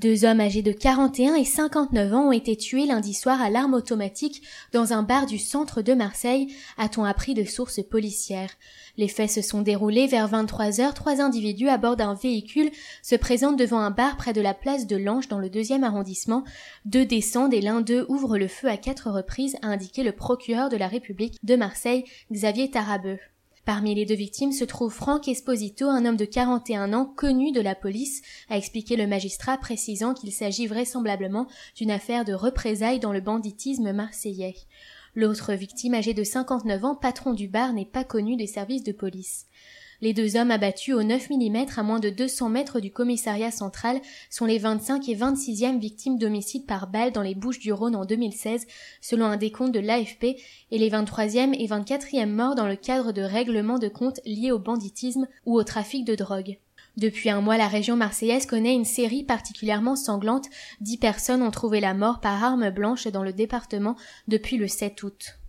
Deux hommes âgés de 41 et 59 ans ont été tués lundi soir à l'arme automatique dans un bar du centre de Marseille, a-t-on appris de sources policières. Les faits se sont déroulés vers 23 heures. Trois individus à bord d'un véhicule se présentent devant un bar près de la place de l'Ange dans le deuxième arrondissement. Deux descendent et l'un d'eux ouvre le feu à quatre reprises, a indiqué le procureur de la République de Marseille, Xavier Tarabeu. Parmi les deux victimes se trouve Franck Esposito, un homme de 41 ans connu de la police, a expliqué le magistrat précisant qu'il s'agit vraisemblablement d'une affaire de représailles dans le banditisme marseillais. L'autre victime, âgée de 59 ans, patron du bar, n'est pas connu des services de police. Les deux hommes abattus au 9 mm à moins de 200 mètres du commissariat central sont les 25 et 26e victimes d'homicide par balle dans les Bouches du Rhône en 2016, selon un décompte de l'AFP, et les 23e et 24e morts dans le cadre de règlements de comptes liés au banditisme ou au trafic de drogue. Depuis un mois, la région marseillaise connaît une série particulièrement sanglante. Dix personnes ont trouvé la mort par arme blanche dans le département depuis le 7 août.